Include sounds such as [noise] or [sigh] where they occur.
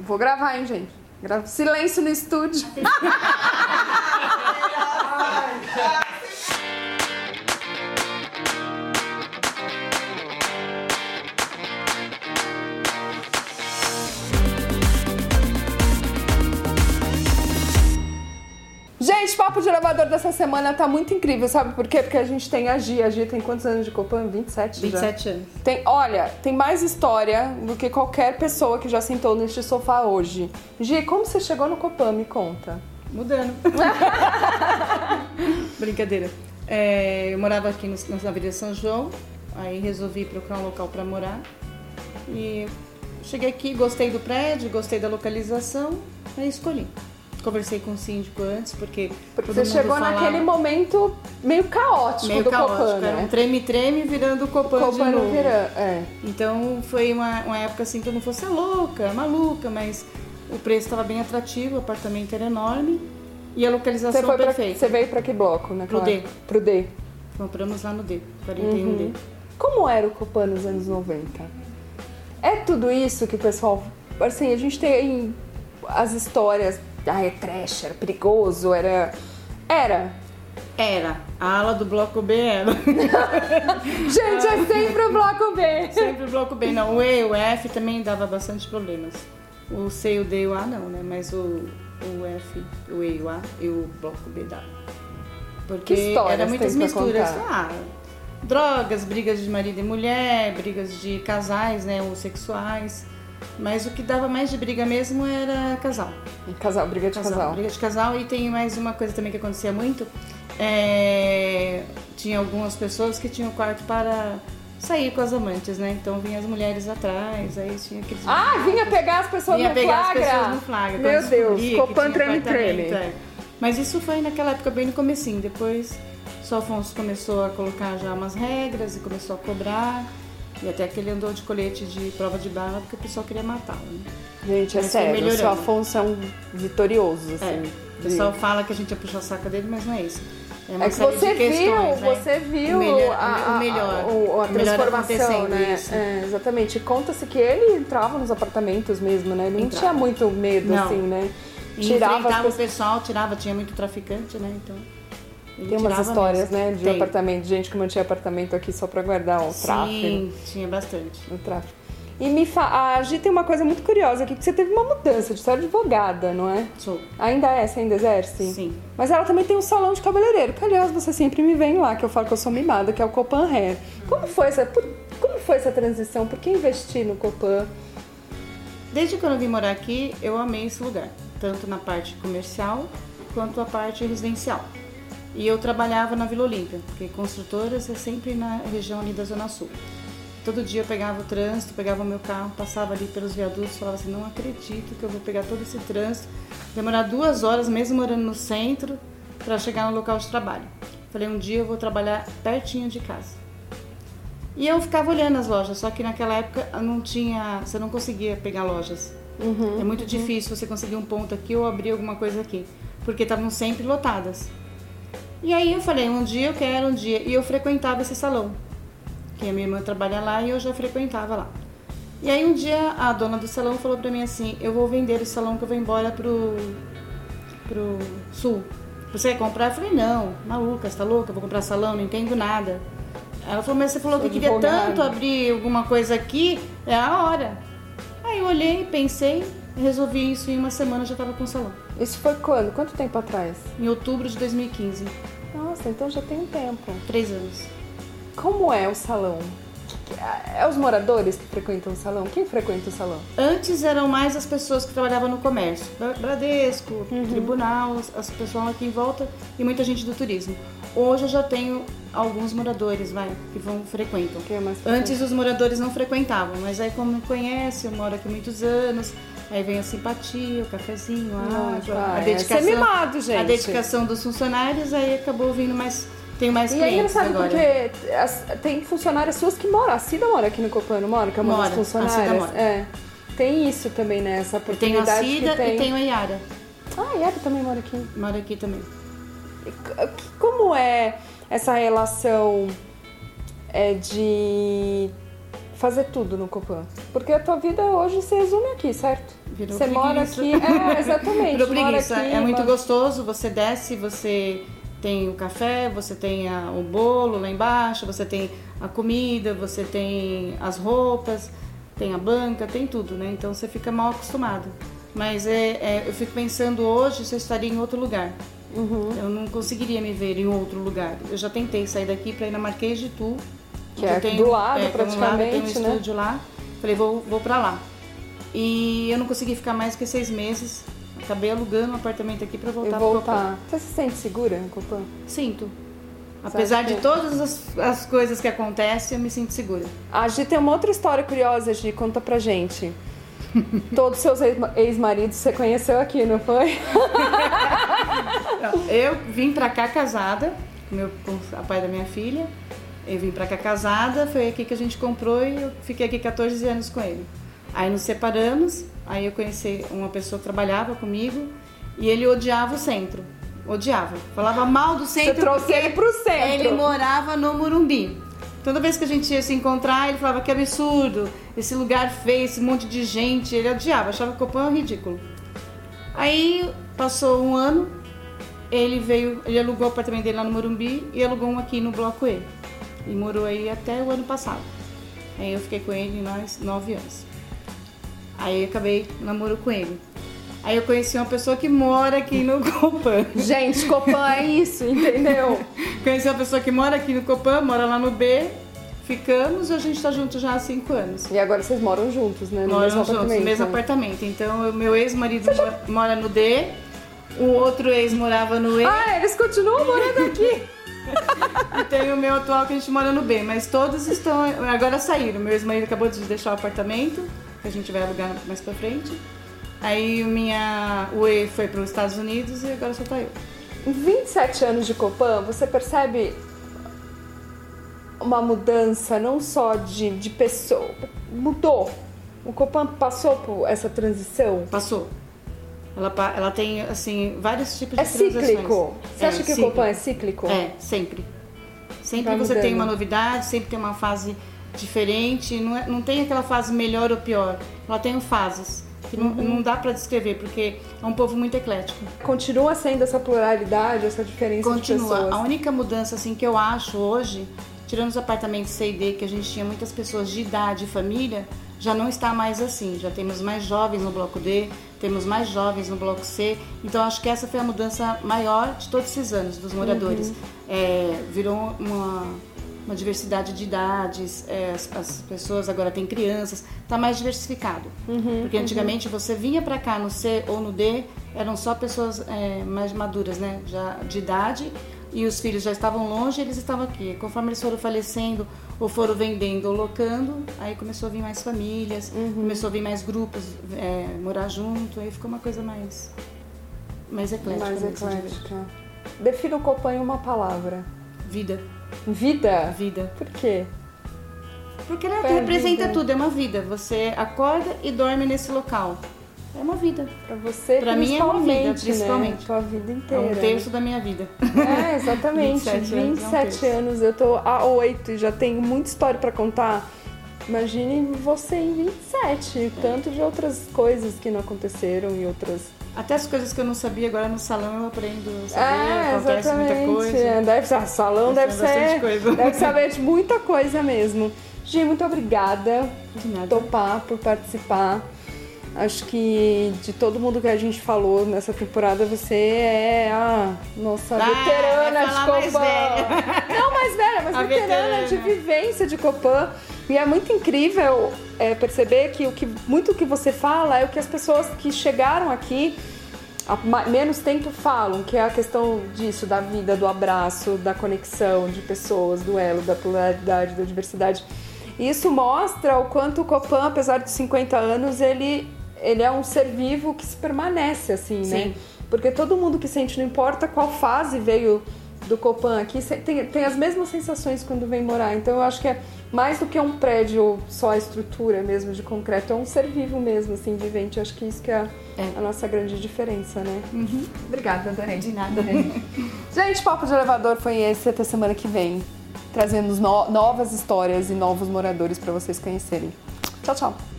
Vou gravar, hein, gente? Silêncio no estúdio. [laughs] Gente, papo de elevador dessa semana tá muito incrível, sabe por quê? Porque a gente tem a Gia. A Gia tem quantos anos de Copan? 27 já? 27 anos. Tem, olha, tem mais história do que qualquer pessoa que já sentou neste sofá hoje. Gia, como você chegou no Copan? Me conta. Mudando. [laughs] Brincadeira. É, eu morava aqui no, na Avenida São João, aí resolvi procurar um local para morar. E cheguei aqui, gostei do prédio, gostei da localização, aí escolhi. Conversei com o síndico antes, porque. Porque você chegou falava- naquele momento meio caótico meio do caótico, Copan, era um né? treme-treme virando Copan, Copan de no novo. Verão, é. Então foi uma, uma época assim que eu não fosse louca, maluca, mas o preço estava bem atrativo, o apartamento era enorme e a localização Você, foi pra, perfeita. você veio pra que bloco, né? Pro D. Pro D. Compramos lá no D, 41D. Uhum. Como era o Copan nos anos 90? É tudo isso que o pessoal. Assim, a gente tem as histórias. Ah, é trash, era perigoso, era. Era. Era. A ala do bloco B era. [laughs] Gente, é sempre o bloco B. Sempre o bloco B. Não, o E e o F também dava bastante problemas. O C, o D e o A não, né? Mas o, o F, o E e o A e o bloco B dava. Porque Que era muitas misturas. Ah, drogas, brigas de marido e mulher, brigas de casais, né? Homossexuais. Mas o que dava mais de briga mesmo era casal. Casal, briga de casal. Briga de casal. E tem mais uma coisa também que acontecia muito. é, Tinha algumas pessoas que tinham quarto para sair com as amantes, né? Então vinham as mulheres atrás, aí tinha aqueles... Ah, vinha pegar as pessoas Vinha no pegar flagra. as pessoas no flagra. Meu Deus, Copan treme treme. é. Mas isso foi naquela época bem no comecinho. Depois, o Afonso começou a colocar já umas regras e começou a cobrar. E até que ele andou de colete de prova de bala porque o pessoal queria matá-lo, né? Gente, é Mas foi sério, o seu. Afonso é um vitorioso, É, assim. o pessoal fala que a gente ia puxar a saca dele, mas não é isso. uma É que você de questões, viu, né? você viu o melhor, a, o melhor, o- a melhor transformação, né? É, exatamente. Conta-se que ele entrava nos apartamentos mesmo, né? Ele não Entrava. tinha muito medo, Não. assim, né? E Tirava as enfrentava o pessoal, tirava, tinha muito traficante, né? Então. Ele Tem umas histórias, mesmo. né, de Tem. apartamento, gente que mantinha apartamento aqui só pra guardar o tráfego. Sim, tinha bastante. O tráfego. E me fa... a Gi tem uma coisa muito curiosa aqui, que você teve uma mudança de ser advogada, não é? Sou. Ainda é, você ainda exerce? Sim. Mas ela também tem um salão de cabeleireiro, que aliás você sempre me vem lá, que eu falo que eu sou mimada, que é o Copan Hair. Como foi essa, por- como foi essa transição? Por que investir no Copan? Desde quando eu vim morar aqui, eu amei esse lugar, tanto na parte comercial quanto a parte residencial. E eu trabalhava na Vila Olímpia, porque construtoras é sempre na região ali da Zona Sul. Todo dia eu pegava o trânsito, pegava o meu carro, passava ali pelos viadutos, falava assim, não acredito que eu vou pegar todo esse trânsito, demorar duas horas, mesmo morando no centro, para chegar no local de trabalho. Falei, um dia eu vou trabalhar pertinho de casa. E eu ficava olhando as lojas, só que naquela época não tinha, você não conseguia pegar lojas. é muito difícil você conseguir um ponto aqui ou abrir alguma coisa aqui, porque estavam sempre lotadas. E aí eu falei, um dia eu quero, um dia. E eu frequentava esse salão, que a minha irmã trabalha lá e eu já frequentava lá. E aí um dia a dona do salão falou pra mim assim, eu vou vender esse salão que eu vou embora pro, pro sul. Você quer comprar? Eu falei, não, maluca, você tá louca? Eu vou comprar salão, não entendo nada. Ela falou, mas você falou Sou que queria tanto abrir alguma coisa aqui, é a hora. Aí eu olhei, pensei, resolvi isso e em uma semana eu já tava com o salão. Isso foi quando? Quanto tempo atrás? Em outubro de 2015, Nossa, então já tem um tempo. três anos. Como é o salão? É os moradores que frequentam o salão? Quem frequenta o salão? Antes eram mais as pessoas que trabalhavam no comércio, Bra- Bradesco, Tribunal, as- as pessoas aqui em volta e muita gente do turismo. Hoje eu já tenho alguns moradores, vai, que vão frequentam. É Antes os moradores não frequentavam, mas aí como me conhece, eu moro aqui muitos anos, aí vem a simpatia, o cafezinho, a água, é a dedicação. ser mimado, gente. A dedicação dos funcionários, aí acabou vindo mais. Tem mais E é clientes engraçado agora. porque as- tem funcionárias suas que moram. A Cida mora aqui no Copan, não mora? Que é uma Mora, das a Cida funcionárias. mora. É. Tem isso também, né? Essa Eu tenho a oportunidade Cida tem. e tenho a Yara. Ah, a Yara também mora aqui. Mora aqui também. E Como é essa relação é, de fazer tudo no Copan? Porque a tua vida hoje se resume aqui, certo? Virou você mora preguiça. aqui. É, [laughs] exatamente. Virou mora preguiça. aqui, é muito gostoso, você desce, você tem o café, você tem a- o bolo lá embaixo, você tem a comida, você tem as roupas, tem a banca, tem tudo, né? Então você fica mal acostumado. Mas é, é- eu fico pensando hoje se eu estaria em outro lugar. Uhum. Eu não conseguiria me ver em outro lugar. Eu já tentei sair daqui para ir na Marquês de Tu. Que é eu tenho- do lado, é, que é um lado, um praticamente, né? estúdio lá. Falei, vou, vou para lá. E eu não consegui ficar mais que seis meses. Acabei alugando um apartamento aqui para E voltar pro Copan. voltar. Você se sente segura no Copan? Sinto. Apesar de todas as, as coisas que acontecem, eu me sinto segura. A Gi tem uma outra história curiosa, Gi, conta pra gente. [laughs] Todos seus ex- ex-maridos você conheceu aqui, não foi? [laughs] Eu vim pra cá casada, com meu, com a pai da minha filha. Eu vim pra cá casada, foi aqui que a gente comprou e eu fiquei aqui 14 anos com ele. Aí nos separamos, aí eu conheci uma pessoa que trabalhava comigo e ele odiava o centro. Odiava. Falava mal do centro. Você trouxe ele pro centro. Ele morava no Morumbi. Toda vez que a gente ia se encontrar, ele falava que absurdo, esse lugar feio, esse monte de gente. Ele odiava, achava que o Copan ridículo. Aí passou um ano, ele veio, ele alugou o apartamento dele lá no Morumbi e alugou um aqui no Bloco E. E morou aí até o ano passado. Aí eu fiquei com ele nós nove anos. Aí eu acabei namoro com ele. Aí eu conheci uma pessoa que mora aqui no [laughs] Copan. Gente, Copan é isso, entendeu? [laughs] Conheci uma pessoa que mora aqui no Copan, mora lá no B. Ficamos e a gente tá junto já há cinco anos. E agora vocês moram juntos, né? No Moram mesmo juntos, apartamento. no mesmo né? apartamento. Então, o meu ex-marido mora- mora no D, o outro ex morava no E. Ah, eles continuam morando aqui. [laughs] E tem o meu atual que a gente mora no B, mas todos estão. Agora saíram. Meu ex-marido acabou de deixar o apartamento, que a gente vai alugar mais pra frente. Aí o minha, o E foi para os Estados Unidos e agora só tá eu. Em 27 anos de Copan, você percebe uma mudança não só de, de pessoa. Mudou. O Copan passou por essa transição. Passou. Ela, ela tem, assim, vários tipos de É transações. cíclico. Você É, acha que o cíclico. Copan é cíclico? É, sempre. Sempre Vai você tem uma novidade, sempre tem uma fase diferente. Não, é- não tem aquela fase melhor ou pior. Ela tem fases. Que não, Uhum. não dá pra descrever, porque é um povo muito eclético. Continua sendo essa pluralidade, essa diferença de Continua. pessoas. A única mudança assim que eu acho hoje, tirando os apartamentos C e D, que a gente tinha muitas pessoas de idade e família, já não está mais assim. Já temos mais jovens no bloco D, temos mais jovens no bloco C. Então acho que essa foi a mudança maior de todos esses anos dos moradores. É, virou uma, uma diversidade de idades, é, as, as pessoas agora têm crianças, está mais diversificado. Porque antigamente você vinha para cá no C ou no D, eram só pessoas é, mais maduras, né, já de idade, e os filhos já estavam longe, eles estavam aqui. Conforme eles foram falecendo, ou foram vendendo ou locando, aí começou a vir mais famílias, começou a vir mais grupos é, morar junto, aí ficou uma coisa mais mais eclética. Mais eclética. Defina o Copan em uma palavra. Vida, Vida? vida. Por quê? Porque ela É representa vida. tudo, é uma vida. Você acorda e dorme nesse local. É uma vida. Pra você, Pra mim é uma vida, principalmente. Né? Tua vida É inteira. um terço da minha vida. É, exatamente. [laughs] 27 anos, 27 é um anos, eu tô há 8 e já tenho muita história pra contar. Imagine você em 27, tanto de outras coisas que não aconteceram e outras. Até as coisas que eu não sabia, agora no salão eu aprendo a saber, é, acontece muita exatamente. coisa. É, Deve ser, salão deve Acontece bastante ser. coisa. Deve saber [laughs] de muita coisa mesmo. Gi, muito obrigada De nada. por topar, por participar. Acho que de todo mundo que a gente falou nessa temporada, você é a nossa Ah, veterana de mais Copan. velha. [laughs] Não mais velha, mas veterana, veterana. de vivência de Copan. E é muito incrível é, perceber que o que muito que você fala é o que as pessoas que chegaram aqui há menos tempo falam, que é a questão disso, da vida, do abraço, da conexão de pessoas, do elo, da pluralidade, da diversidade. E isso mostra o quanto o Copan, apesar de 50 anos, ele, ele é um ser vivo que se permanece assim, né? Sim. Porque todo mundo que sente, não importa qual fase veio do Copan aqui, tem, tem as mesmas sensações quando vem morar. Então eu acho que é mais do que um prédio, só a estrutura mesmo de concreto, é um ser vivo mesmo, assim, vivente. Eu acho que isso que é, É. a nossa grande diferença, né? Uhum. Obrigada, adorei. De nada. [laughs] Gente, Papo de Elevador foi esse. Até semana que vem. trazendo no novas histórias e novos moradores para vocês conhecerem. Tchau, tchau!